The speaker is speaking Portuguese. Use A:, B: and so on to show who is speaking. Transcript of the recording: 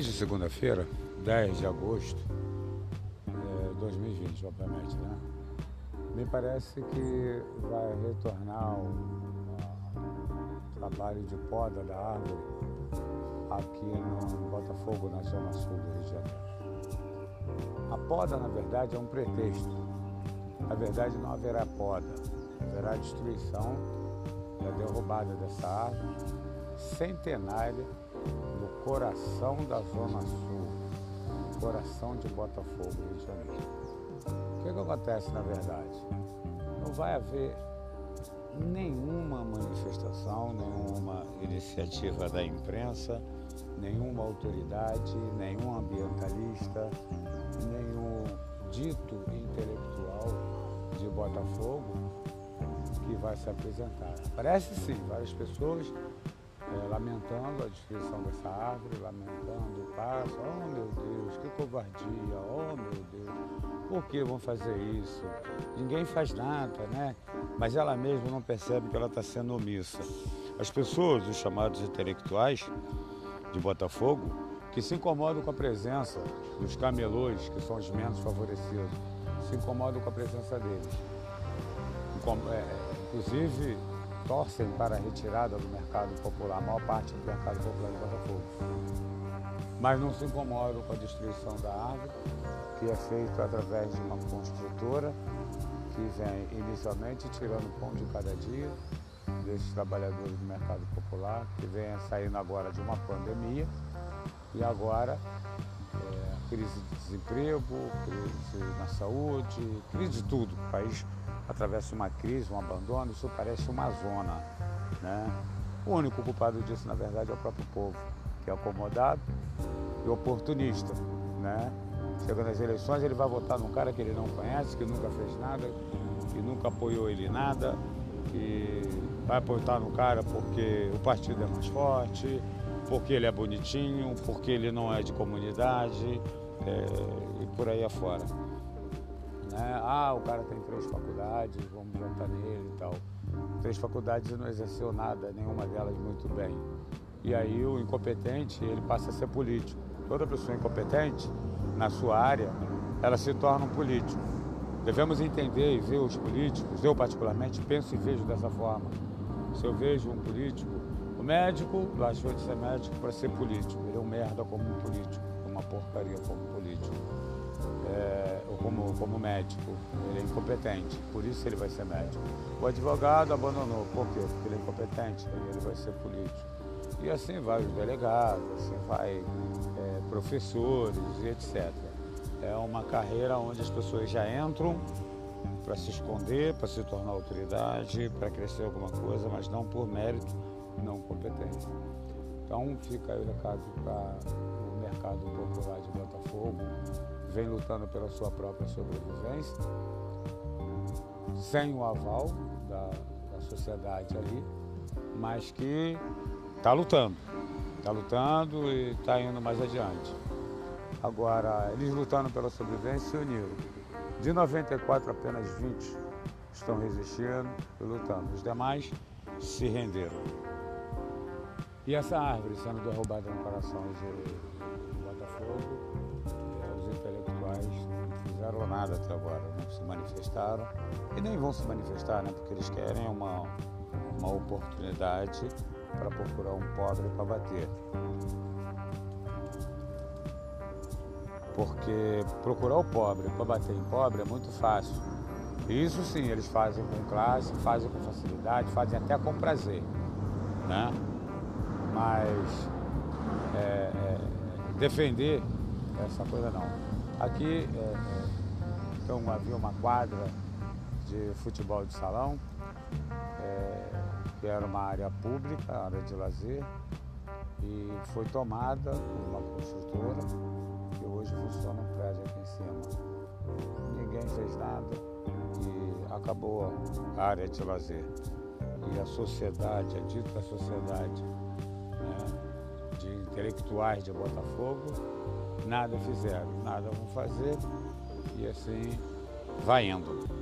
A: Hoje, segunda-feira, 10 de agosto de é, 2020, obviamente, né? Me parece que vai retornar o, trabalho de poda da árvore aqui no Botafogo, na zona sul do Rio de Janeiro. A poda, na verdade, é um pretexto. Na verdade, não haverá poda, haverá destruição e a derrubada dessa árvore centenária coração da Zona Sul, coração de Botafogo, Rio de Janeiro. O que, que acontece na verdade? Não vai haver nenhuma manifestação, nenhuma iniciativa da imprensa, nenhuma autoridade, nenhum ambientalista, nenhum dito intelectual de Botafogo que vai se apresentar. Parece sim, várias pessoas é, lamentando a destruição dessa árvore, lamentando o passo. Oh meu Deus, que covardia, oh meu Deus, por que vão fazer isso? Ninguém faz nada, né? Mas ela mesma não percebe que ela está sendo omissa. As pessoas, os chamados intelectuais de Botafogo, que se incomodam com a presença dos camelôs, que são os menos favorecidos, se incomodam com a presença deles. É, inclusive, torcem para a retirada do mercado popular, a maior parte do mercado popular de Botafogo. Mas não se incomodam com a destruição da árvore, que é feita através de uma construtora que vem inicialmente tirando pão de cada dia desses trabalhadores do mercado popular, que vem saindo agora de uma pandemia e agora é, crise de desemprego, crise na saúde, crise de tudo. O país atravessa uma crise, um abandono, isso parece uma zona. Né? O único culpado disso, na verdade, é o próprio povo, que é acomodado e oportunista. Né? Chega nas eleições, ele vai votar num cara que ele não conhece, que nunca fez nada, que nunca apoiou ele nada, que vai apoiar no cara porque o partido é mais forte, porque ele é bonitinho, porque ele não é de comunidade é, e por aí afora. Né? Ah, o cara tem três faculdades, vamos votar nele e tal. Três faculdades e não exerceu nada, nenhuma delas muito bem. E aí o incompetente, ele passa a ser político. Toda pessoa incompetente, na sua área, ela se torna um político. Devemos entender e ver os políticos, eu particularmente penso e vejo dessa forma. Se eu vejo um político, o médico achou de ser médico para ser político. Ele é um merda como um político, uma porcaria como político é, como, como médico. Ele é incompetente, por isso ele vai ser médico. O advogado abandonou, por quê? Porque ele é incompetente, ele vai ser político. E assim vai os delegados, assim vai é, professores e etc. É uma carreira onde as pessoas já entram para se esconder, para se tornar autoridade, para crescer alguma coisa, mas não por mérito, não competência. Então fica aí o recado para o mercado popular de Botafogo, vem lutando pela sua própria sobrevivência, sem o aval da, da sociedade ali, mas que está lutando, está lutando e está indo mais adiante. Agora, eles lutando pela sobrevivência se uniram. De 94, apenas 20 estão resistindo e lutando. Os demais se renderam. E essa árvore sendo derrubada no coração de Botafogo, intelectuais não fizeram nada até agora, não se manifestaram e nem vão se manifestar, né? Porque eles querem uma, uma oportunidade para procurar um pobre para bater. Porque procurar o pobre para bater em pobre é muito fácil. Isso sim, eles fazem com classe, fazem com facilidade, fazem até com prazer. Né? Mas é, é, defender essa coisa não. Aqui então havia uma quadra de futebol de salão, que era uma área pública, área de lazer, e foi tomada por uma construtora que hoje funciona um prédio aqui em cima. Ninguém fez nada e acabou a área de lazer. E a sociedade, a dita sociedade né, de intelectuais de Botafogo, nada fizeram, nada vão fazer e assim vai indo.